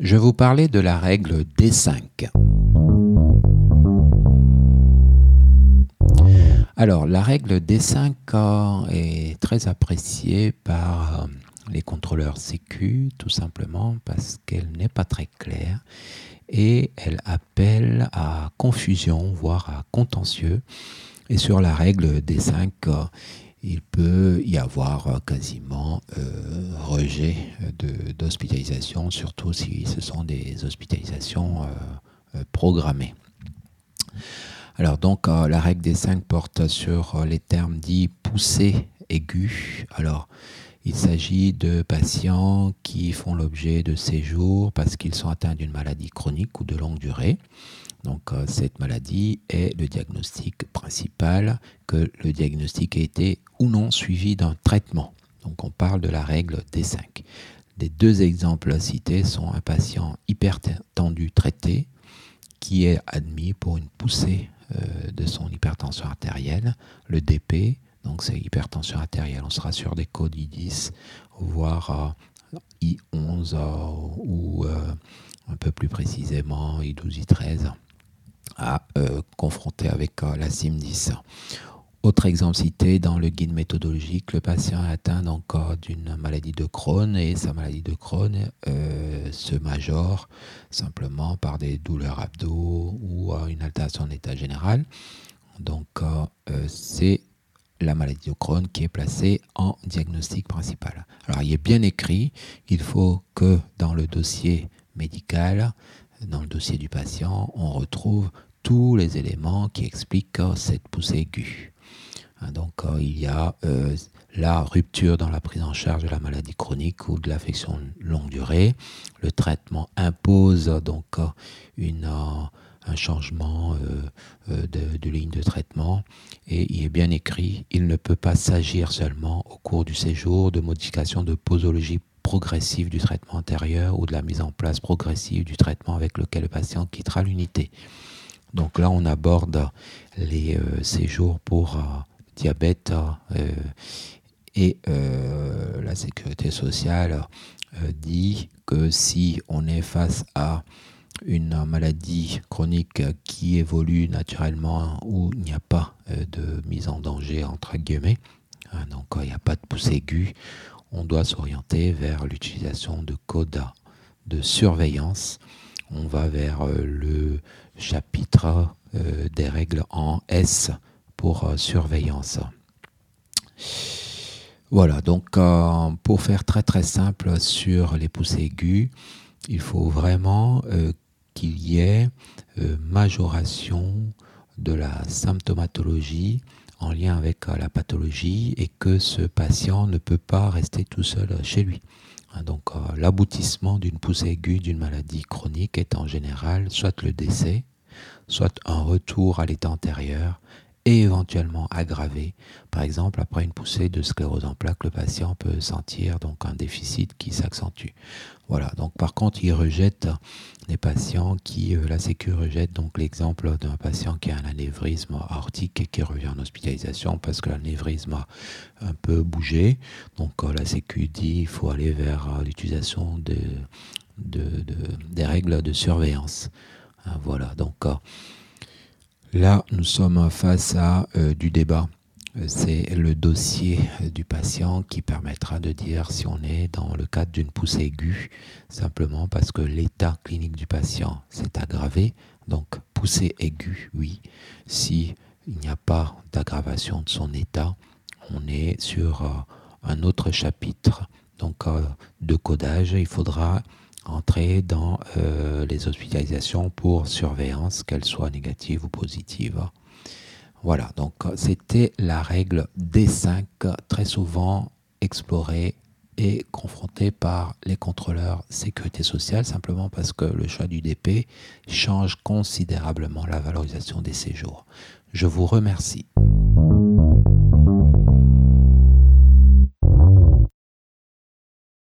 Je vous parlais de la règle D5. Alors, la règle D5 est très appréciée par euh, les contrôleurs sécu, tout simplement parce qu'elle n'est pas très claire et elle appelle à confusion, voire à contentieux. Et sur la règle D5, il peut y avoir quasiment euh, rejet d'hospitalisation, surtout si ce sont des hospitalisations euh, programmées. Alors donc la règle D5 porte sur les termes dits poussés aigus. Alors il s'agit de patients qui font l'objet de séjours parce qu'ils sont atteints d'une maladie chronique ou de longue durée. Donc euh, cette maladie est le diagnostic principal, que le diagnostic ait été ou non suivi d'un traitement. Donc on parle de la règle D5. Les deux exemples cités sont un patient hypertendu traité qui est admis pour une poussée euh, de son hypertension artérielle, le DP, donc c'est hypertension artérielle. On sera sur des codes I10, voire I11 ou euh, un peu plus précisément I12, I13 à euh, confronter avec euh, la SIM10. Autre exemple cité dans le guide méthodologique, le patient est atteint donc d'une maladie de Crohn et sa maladie de Crohn se majore simplement par des douleurs abdos ou une altération de l'état général. Donc c'est la maladie de Crohn qui est placée en diagnostic principal. Alors il est bien écrit, il faut que dans le dossier médical, dans le dossier du patient, on retrouve tous les éléments qui expliquent cette poussée aiguë. Hein, donc euh, il y a euh, la rupture dans la prise en charge de la maladie chronique ou de l'affection longue durée. Le traitement impose donc euh, une un changement euh, euh, de, ligne de traitement. Et il est bien écrit, il ne peut pas s'agir seulement au cours du séjour de modification de posologie progressive du traitement antérieur ou de la mise en place progressive du traitement avec lequel le patient quittera l'unité. Donc là, on aborde les euh, séjours pour diabète et la sécurité sociale dit que si on est face à une maladie chronique qui évolue naturellement où il n'y a pas euh, de mise en danger entre guillemets, hein, donc il n'y a pas de pousse aiguë, on doit s'orienter vers l'utilisation de codes de surveillance. On va vers euh, le chapitre euh, des règles en S pour surveillance. Voilà, donc pour faire très très simple sur les poussées aiguës, il faut vraiment qu'il y ait euh, majoration de la symptomatologie en lien avec euh, la pathologie et que ce patient ne peut pas rester tout seul chez lui. Hein, donc euh, l'aboutissement d'une poussée aiguë d'une maladie chronique est en général soit le décès, soit un retour à l'état antérieur et éventuellement aggravé. Par exemple, après une poussée de sclérose en plaques, le patient peut sentir donc un déficit qui s'accentue. Voilà. Donc, par contre, il rejette des patients qui, euh, la Sécu rejette donc l'exemple d'un patient qui a un anévrisme aortique et qui revient en hospitalisation parce que l'anévrisme a un peu bougé. Donc, euh, la Sécu dit il faut aller vers euh, l'utilisation de, des règles de surveillance. Hein, voilà. Donc, Là, nous sommes face à euh, du débat. C'est le dossier du patient qui permettra de dire si on est dans le cadre d'une poussée aiguë, simplement parce que l'état clinique du patient s'est aggravé. Donc, poussée aiguë, oui. Si il n'y a pas d'aggravation de son état, on est sur euh, un autre chapitre. Donc, euh, de codage, il faudra entrer dans euh, les hospitalisations pour surveillance, qu'elles soient négatives ou positives. Voilà, donc c'était la règle D5, très souvent explorée et confrontée par les contrôleurs sécurité sociale, simplement parce que le choix du DP change considérablement la valorisation des séjours. Je vous remercie.